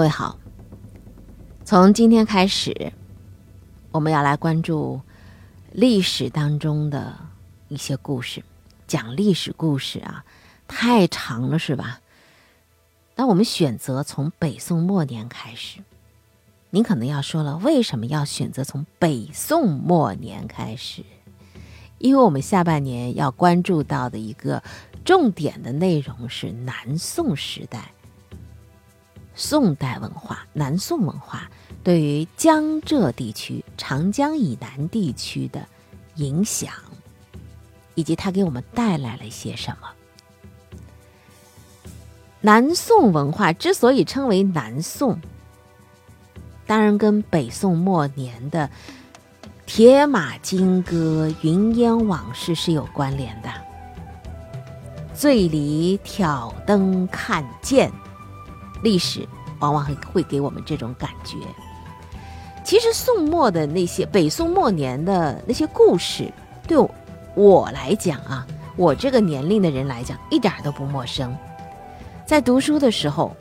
各位好，从今天开始，我们要来关注历史当中的一些故事。讲历史故事啊，太长了，是吧？那我们选择从北宋末年开始。您可能要说了，为什么要选择从北宋末年开始？因为我们下半年要关注到的一个重点的内容是南宋时代。宋代文化，南宋文化对于江浙地区、长江以南地区的影响，以及它给我们带来了一些什么？南宋文化之所以称为南宋，当然跟北宋末年的铁马金戈、云烟往事是有关联的。醉里挑灯看剑。历史往往会会给我们这种感觉。其实宋末的那些北宋末年的那些故事，对我来讲啊，我这个年龄的人来讲，一点都不陌生。在读书的时候，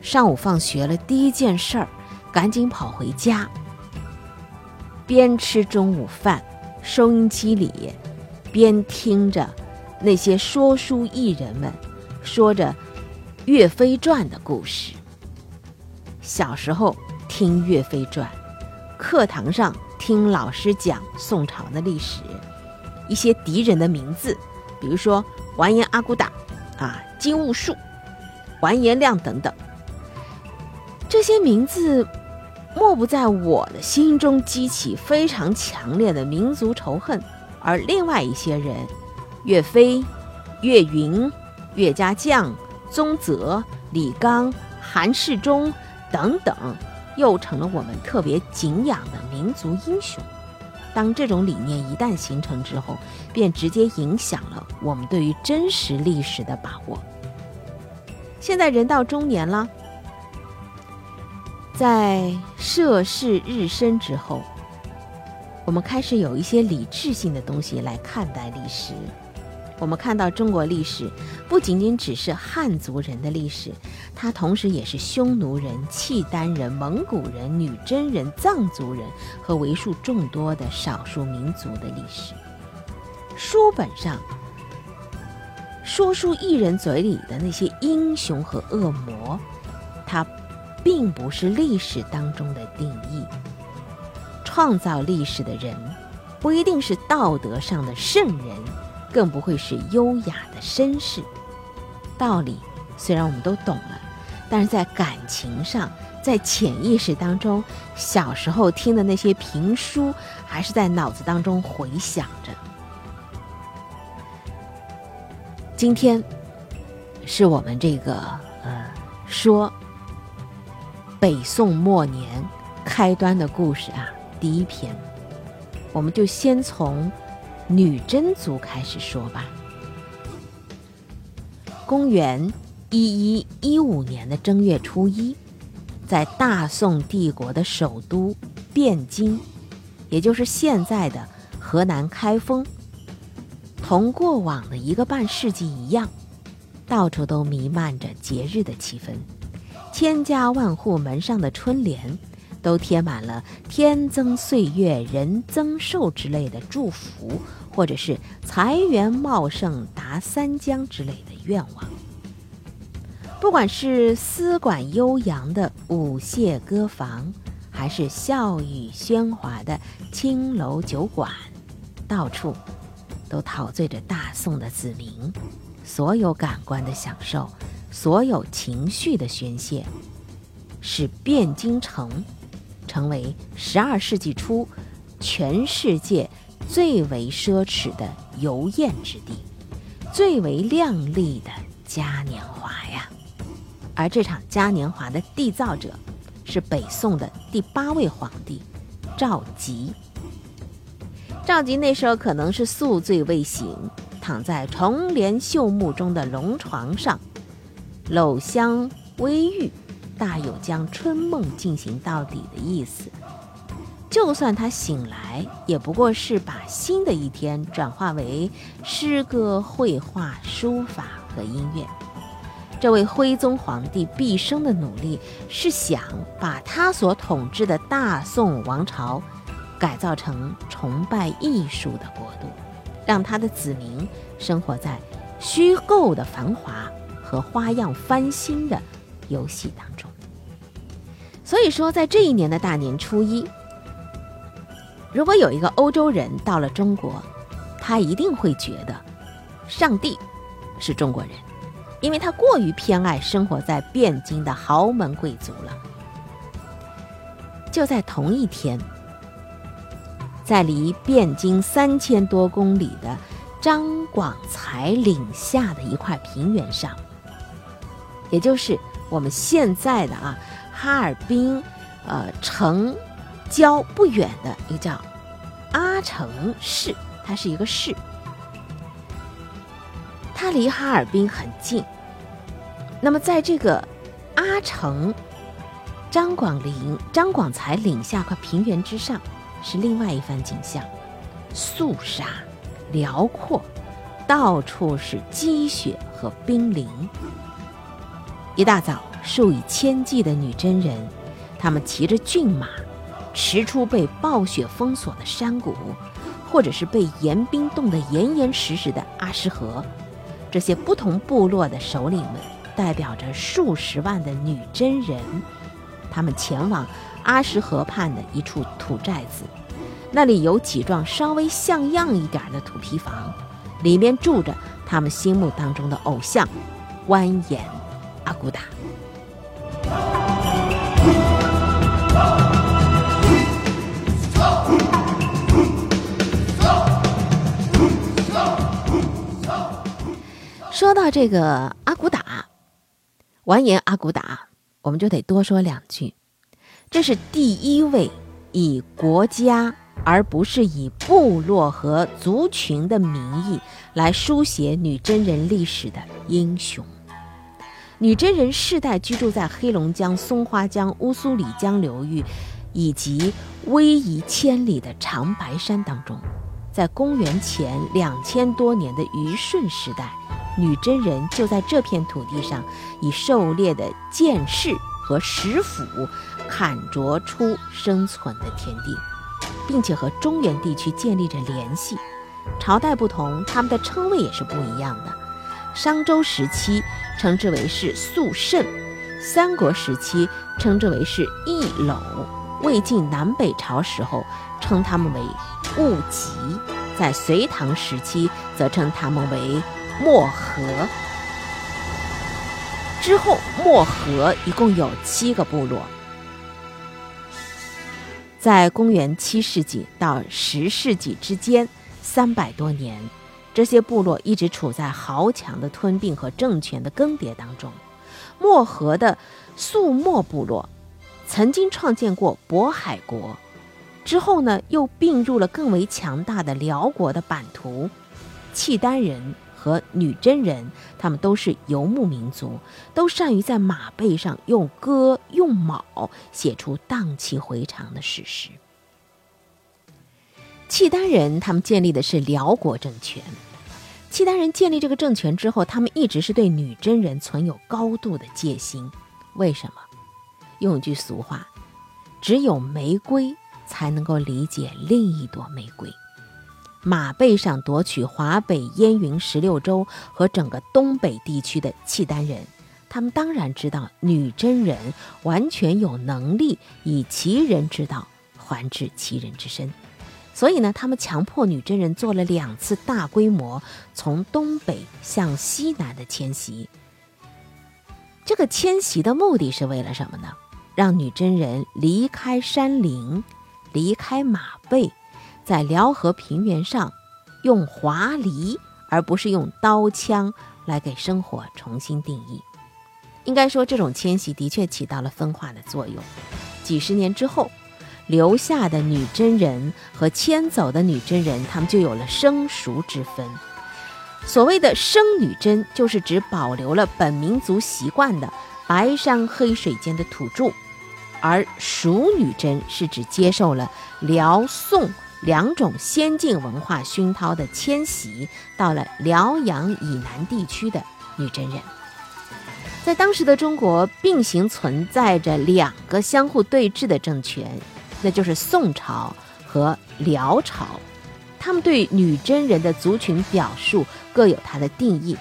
上午放学了，第一件事儿，赶紧跑回家，边吃中午饭，收音机里边听着那些说书艺人们说着。《岳飞传》的故事。小时候听《岳飞传》，课堂上听老师讲宋朝的历史，一些敌人的名字，比如说完颜阿骨打、啊金兀术、完颜亮等等，这些名字莫不在我的心中激起非常强烈的民族仇恨。而另外一些人，岳飞、岳云、岳家将。宗泽、李纲、韩世忠等等，又成了我们特别敬仰的民族英雄。当这种理念一旦形成之后，便直接影响了我们对于真实历史的把握。现在人到中年了，在涉世日深之后，我们开始有一些理智性的东西来看待历史。我们看到中国历史不仅仅只是汉族人的历史，它同时也是匈奴人、契丹人、蒙古人、女真人、藏族人和为数众多的少数民族的历史。书本上说书艺人嘴里的那些英雄和恶魔，它并不是历史当中的定义。创造历史的人，不一定是道德上的圣人。更不会是优雅的绅士。道理虽然我们都懂了，但是在感情上，在潜意识当中，小时候听的那些评书，还是在脑子当中回响着。今天是我们这个呃说北宋末年开端的故事啊，第一篇，我们就先从。女真族开始说吧。公元一一一五年的正月初一，在大宋帝国的首都汴京，也就是现在的河南开封，同过往的一个半世纪一样，到处都弥漫着节日的气氛，千家万户门上的春联都贴满了“天增岁月人增寿”之类的祝福。或者是财源茂盛达三江之类的愿望。不管是丝管悠扬的舞榭歌房，还是笑语喧哗的青楼酒馆，到处都陶醉着大宋的子民，所有感官的享受，所有情绪的宣泄，使汴京城成为十二世纪初全世界。最为奢侈的游宴之地，最为亮丽的嘉年华呀！而这场嘉年华的缔造者是北宋的第八位皇帝赵佶。赵佶那时候可能是宿醉未醒，躺在重帘绣幕中的龙床上，搂香微玉，大有将春梦进行到底的意思。就算他醒来，也不过是把新的一天转化为诗歌、绘画、书法和音乐。这位徽宗皇帝毕生的努力是想把他所统治的大宋王朝改造成崇拜艺术的国度，让他的子民生活在虚构的繁华和花样翻新的游戏当中。所以说，在这一年的大年初一，如果有一个欧洲人到了中国，他一定会觉得上帝是中国人。因为他过于偏爱生活在汴京的豪门贵族了。就在同一天，在离汴京三千多公里的张广才岭下的一块平原上，也就是我们现在的啊哈尔滨，呃城郊不远的一个叫阿城市，它是一个市。它离哈尔滨很近，那么在这个阿城张广陵张广才岭下块平原之上，是另外一番景象：肃杀、辽阔，到处是积雪和冰凌。一大早，数以千计的女真人，她们骑着骏马，驰出被暴雪封锁的山谷，或者是被严冰冻得严严实实的阿什河。这些不同部落的首领们，代表着数十万的女真人，他们前往阿什河畔的一处土寨子，那里有几幢稍微像样一点的土坯房，里面住着他们心目当中的偶像——完颜阿骨打。说到这个阿骨打，完颜阿骨打，我们就得多说两句。这是第一位以国家而不是以部落和族群的名义来书写女真人历史的英雄。女真人世代居住在黑龙江松花江、乌苏里江流域以及逶迤千里的长白山当中，在公元前两千多年的虞舜时代。女真人就在这片土地上，以狩猎的剑士和石斧砍啄出生存的天地，并且和中原地区建立着联系。朝代不同，他们的称谓也是不一样的。商周时期称之为是肃慎，三国时期称之为是义搂，魏晋南北朝时候称他们为务吉，在隋唐时期则称他们为。漠河之后，漠河一共有七个部落。在公元七世纪到十世纪之间，三百多年，这些部落一直处在豪强的吞并和政权的更迭当中。漠河的肃漠部落曾经创建过渤海国，之后呢，又并入了更为强大的辽国的版图。契丹人。和女真人，他们都是游牧民族，都善于在马背上用戈用矛写出荡气回肠的史诗。契丹人他们建立的是辽国政权。契丹人建立这个政权之后，他们一直是对女真人存有高度的戒心。为什么？用一句俗话，只有玫瑰才能够理解另一朵玫瑰。马背上夺取华北燕云十六州和整个东北地区的契丹人，他们当然知道女真人完全有能力以其人之道还治其人之身，所以呢，他们强迫女真人做了两次大规模从东北向西南的迁徙。这个迁徙的目的是为了什么呢？让女真人离开山林，离开马背。在辽河平原上，用华黎而不是用刀枪来给生活重新定义。应该说，这种迁徙的确起到了分化的作用。几十年之后，留下的女真人和迁走的女真人，他们就有了生熟之分。所谓的生女真，就是指保留了本民族习惯的白山黑水间的土著；而熟女真是指接受了辽宋。两种先进文化熏陶的迁徙，到了辽阳以南地区的女真人。在当时的中国，并行存在着两个相互对峙的政权，那就是宋朝和辽朝。他们对女真人的族群表述各有它的定义，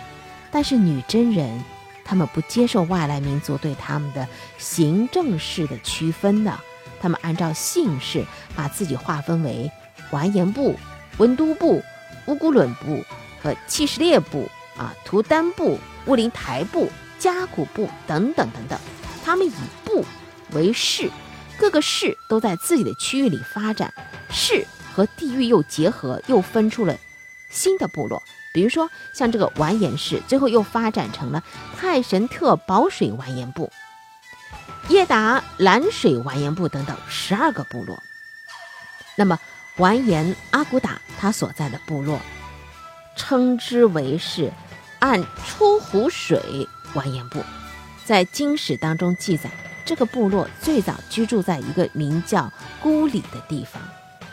但是女真人他们不接受外来民族对他们的行政式的区分的，他们按照姓氏把自己划分为完颜部、温都部、乌古伦部和契什列部啊、图丹部、乌林台部。加古部等等等等，他们以部为市，各个市都在自己的区域里发展，市和地域又结合，又分出了新的部落。比如说，像这个完颜氏，最后又发展成了泰神特保水完颜部、耶达蓝水完颜部等等十二个部落。那么，完颜阿骨打他所在的部落，称之为是按出湖水。完颜部，在经史当中记载，这个部落最早居住在一个名叫孤里的地方。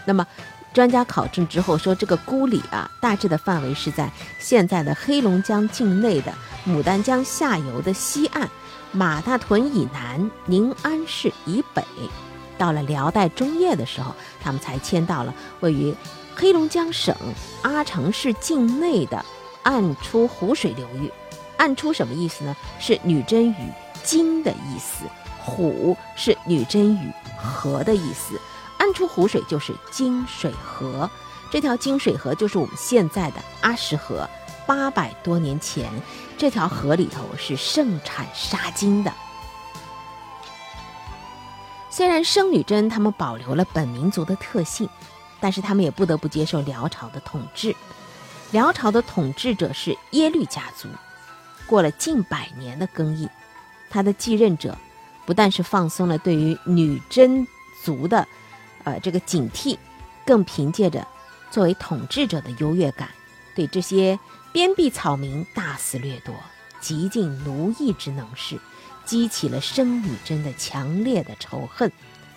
那么，专家考证之后说，这个孤里啊，大致的范围是在现在的黑龙江境内的牡丹江下游的西岸，马大屯以南，宁安市以北。到了辽代中叶的时候，他们才迁到了位于黑龙江省阿城市境内的暗出湖水流域。暗出什么意思呢？是女真语“金”的意思，虎是女真语“河”的意思。暗出湖水就是金水河，这条金水河就是我们现在的阿什河。八百多年前，这条河里头是盛产沙金的。虽然生女真他们保留了本民族的特性，但是他们也不得不接受辽朝的统治。辽朝的统治者是耶律家族。过了近百年的更替，他的继任者不但是放松了对于女真族的，呃这个警惕，更凭借着作为统治者的优越感，对这些边壁草民大肆掠夺，极尽奴役之能事，激起了生女真的强烈的仇恨。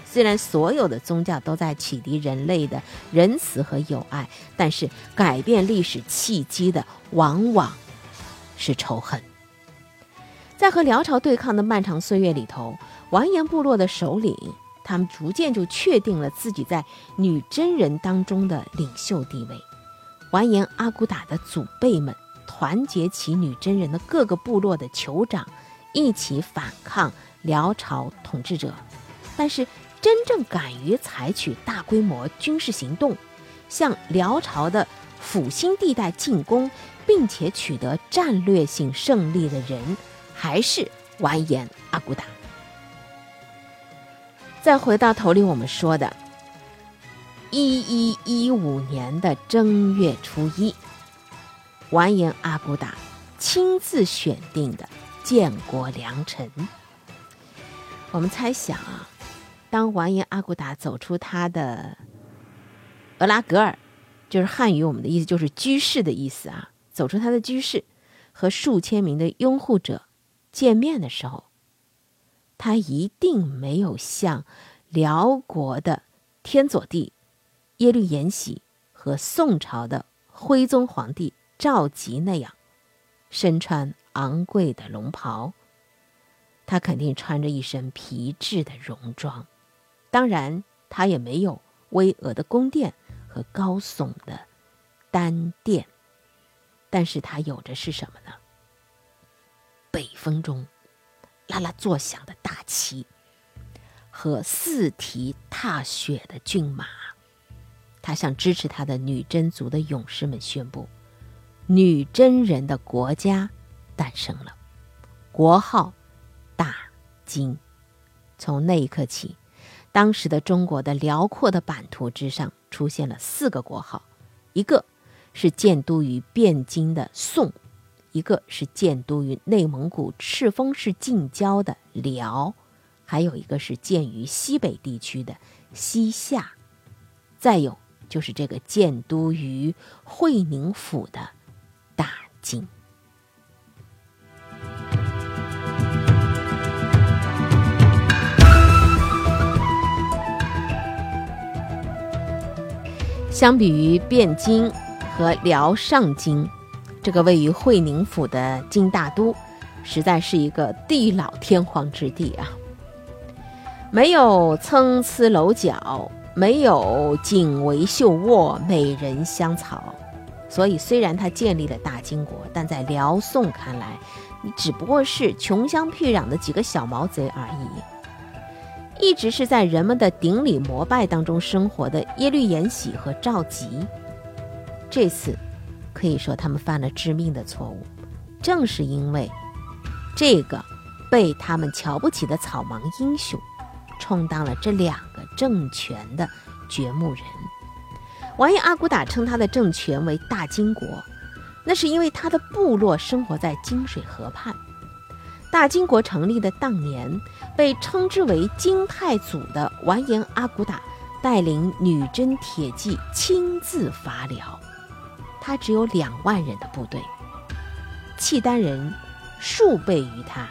虽然所有的宗教都在启迪人类的仁慈和友爱，但是改变历史契机的往往。是仇恨。在和辽朝对抗的漫长岁月里头，完颜部落的首领，他们逐渐就确定了自己在女真人当中的领袖地位。完颜阿骨打的祖辈们团结起女真人的各个部落的酋长，一起反抗辽朝统治者。但是，真正敢于采取大规模军事行动，向辽朝的阜新地带进攻。并且取得战略性胜利的人，还是完颜阿骨打。再回到头里我们说的，一一一五年的正月初一，完颜阿骨打亲自选定的建国良臣。我们猜想啊，当完颜阿骨打走出他的俄拉格尔，就是汉语我们的意思就是居士的意思啊。走出他的居士，和数千名的拥护者见面的时候，他一定没有像辽国的天佐帝耶律延禧和宋朝的徽宗皇帝赵佶那样身穿昂贵的龙袍。他肯定穿着一身皮质的戎装，当然，他也没有巍峨的宫殿和高耸的丹殿。但是他有着是什么呢？北风中啦啦作响的大旗和四蹄踏雪的骏马，他向支持他的女真族的勇士们宣布：女真人的国家诞生了，国号大金。从那一刻起，当时的中国的辽阔的版图之上出现了四个国号，一个。是建都于汴京的宋，一个是建都于内蒙古赤峰市近郊的辽，还有一个是建于西北地区的西夏，再有就是这个建都于会宁府的大金。相比于汴京。和辽上京，这个位于会宁府的金大都，实在是一个地老天荒之地啊，没有参差楼角，没有锦围绣卧、美人香草，所以虽然他建立了大金国，但在辽宋看来，你只不过是穷乡僻壤的几个小毛贼而已。一直是在人们的顶礼膜拜当中生活的耶律延禧和赵佶，这次可以说他们犯了致命的错误。正是因为这个被他们瞧不起的草莽英雄，充当了这两个政权的掘墓人。完颜阿骨打称他的政权为大金国，那是因为他的部落生活在金水河畔。大金国成立的当年，被称之为金太祖的完颜阿骨打带领女真铁骑亲自伐辽，他只有两万人的部队。契丹人数倍于他，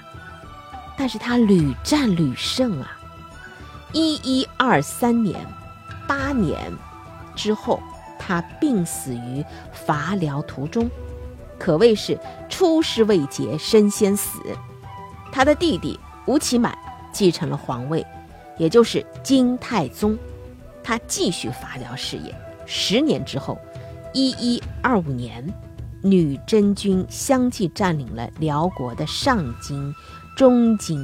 但是他屡战屡胜啊！一一二三年，八年之后，他病死于伐辽途中，可谓是出师未捷身先死。他的弟弟吴乞满继承了皇位，也就是金太宗，他继续伐辽事业。十年之后，一一二五年。女真军相继占领了辽国的上京、中京、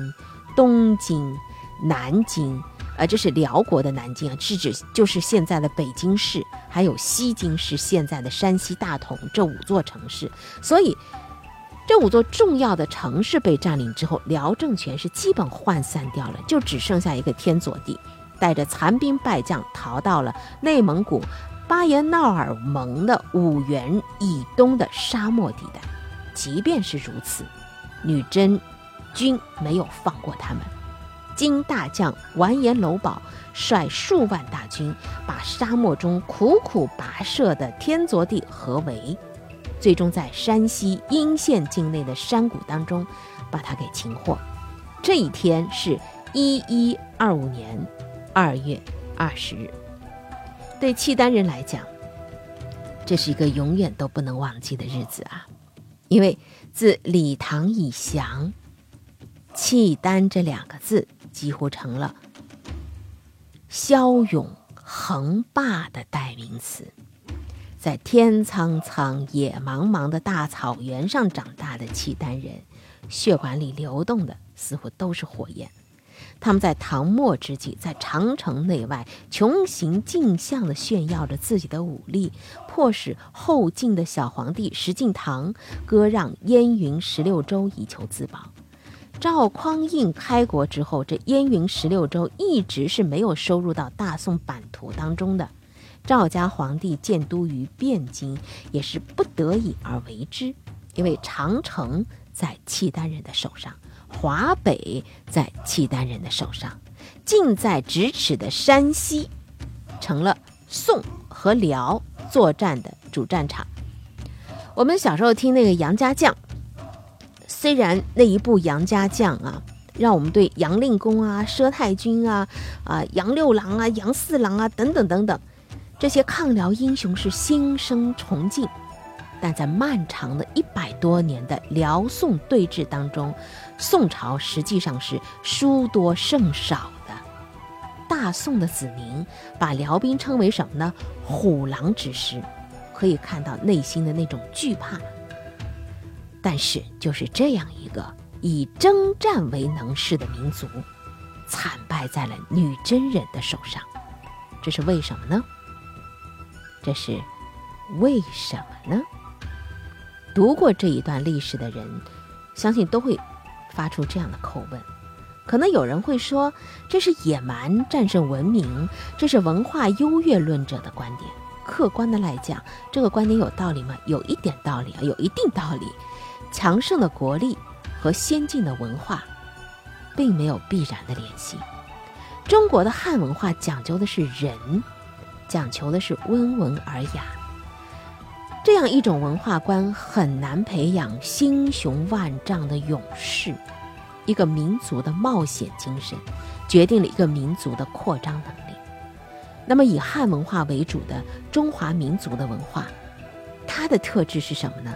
东京、南京，呃，这是辽国的南京啊，是指就是现在的北京市，还有西京市，现在的山西大同这五座城市。所以，这五座重要的城市被占领之后，辽政权是基本涣散掉了，就只剩下一个天佐地，带着残兵败将逃到了内蒙古。巴彦淖尔盟的五原以东的沙漠地带，即便是如此，女真军没有放过他们。金大将完颜娄宝率数万大军，把沙漠中苦苦跋涉的天祚帝合围，最终在山西阴县境内的山谷当中把他给擒获。这一天是一一二五年二月二十日。对契丹人来讲，这是一个永远都不能忘记的日子啊！因为自李唐以降，契丹这两个字几乎成了骁勇横霸的代名词。在天苍苍、野茫茫的大草原上长大的契丹人，血管里流动的似乎都是火焰。他们在唐末之际，在长城内外穷形尽相地炫耀着自己的武力，迫使后晋的小皇帝石敬瑭割让燕云十六州以求自保。赵匡胤开国之后，这燕云十六州一直是没有收入到大宋版图当中的。赵家皇帝建都于汴京，也是不得已而为之，因为长城在契丹人的手上。华北在契丹人的手上，近在咫尺的山西，成了宋和辽作战的主战场。我们小时候听那个杨家将，虽然那一部杨家将啊，让我们对杨令公啊、佘太君啊、啊杨六郎啊、杨四郎啊等等等等这些抗辽英雄是心生崇敬。但在漫长的一百多年的辽宋对峙当中，宋朝实际上是输多胜少的。大宋的子民把辽兵称为什么呢？虎狼之师，可以看到内心的那种惧怕。但是就是这样一个以征战为能事的民族，惨败在了女真人的手上，这是为什么呢？这是为什么呢？读过这一段历史的人，相信都会发出这样的口问。可能有人会说，这是野蛮战胜文明，这是文化优越论者的观点。客观的来讲，这个观点有道理吗？有一点道理啊，有一定道理。强盛的国力和先进的文化，并没有必然的联系。中国的汉文化讲究的是仁，讲求的是温文尔雅。这样一种文化观很难培养心雄万丈的勇士，一个民族的冒险精神，决定了一个民族的扩张能力。那么，以汉文化为主的中华民族的文化，它的特质是什么呢？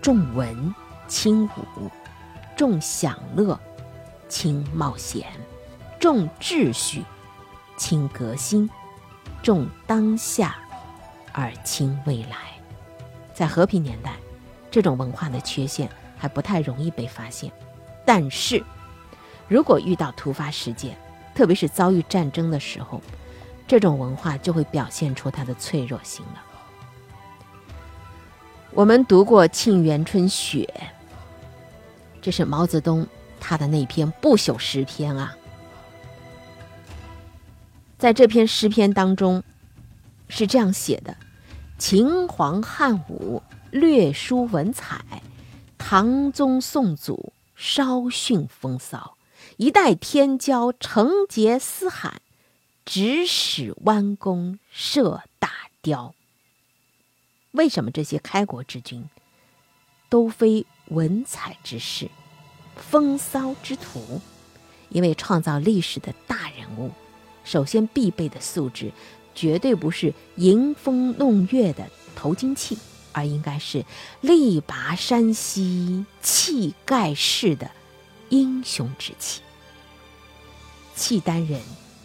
重文轻武，重享乐，轻冒险；重秩序，轻革新；重当下，而轻未来。在和平年代，这种文化的缺陷还不太容易被发现。但是，如果遇到突发事件，特别是遭遇战争的时候，这种文化就会表现出它的脆弱性了。我们读过《沁园春·雪》，这是毛泽东他的那篇不朽诗篇啊。在这篇诗篇当中，是这样写的：“秦皇汉武略输文采，唐宗宋祖稍逊风骚。一代天骄成节嘶喊，直使弯弓射大雕。”为什么这些开国之君都非文采之士、风骚之徒？因为创造历史的大人物，首先必备的素质，绝对不是迎风弄月的头巾器，而应该是力拔山兮气盖世的英雄之气。契丹人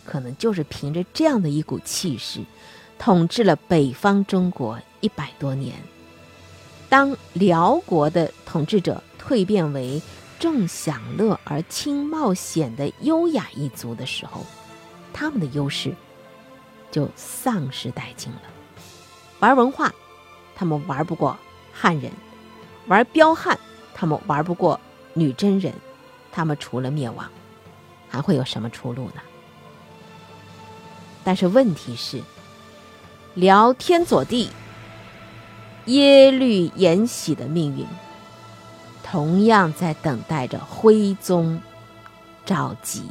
可能就是凭着这样的一股气势。统治了北方中国一百多年。当辽国的统治者蜕变为重享乐而轻冒险的优雅一族的时候，他们的优势就丧失殆尽了。玩文化，他们玩不过汉人；玩彪悍，他们玩不过女真人。他们除了灭亡，还会有什么出路呢？但是问题是。辽天左地耶律延禧的命运，同样在等待着徽宗赵佶。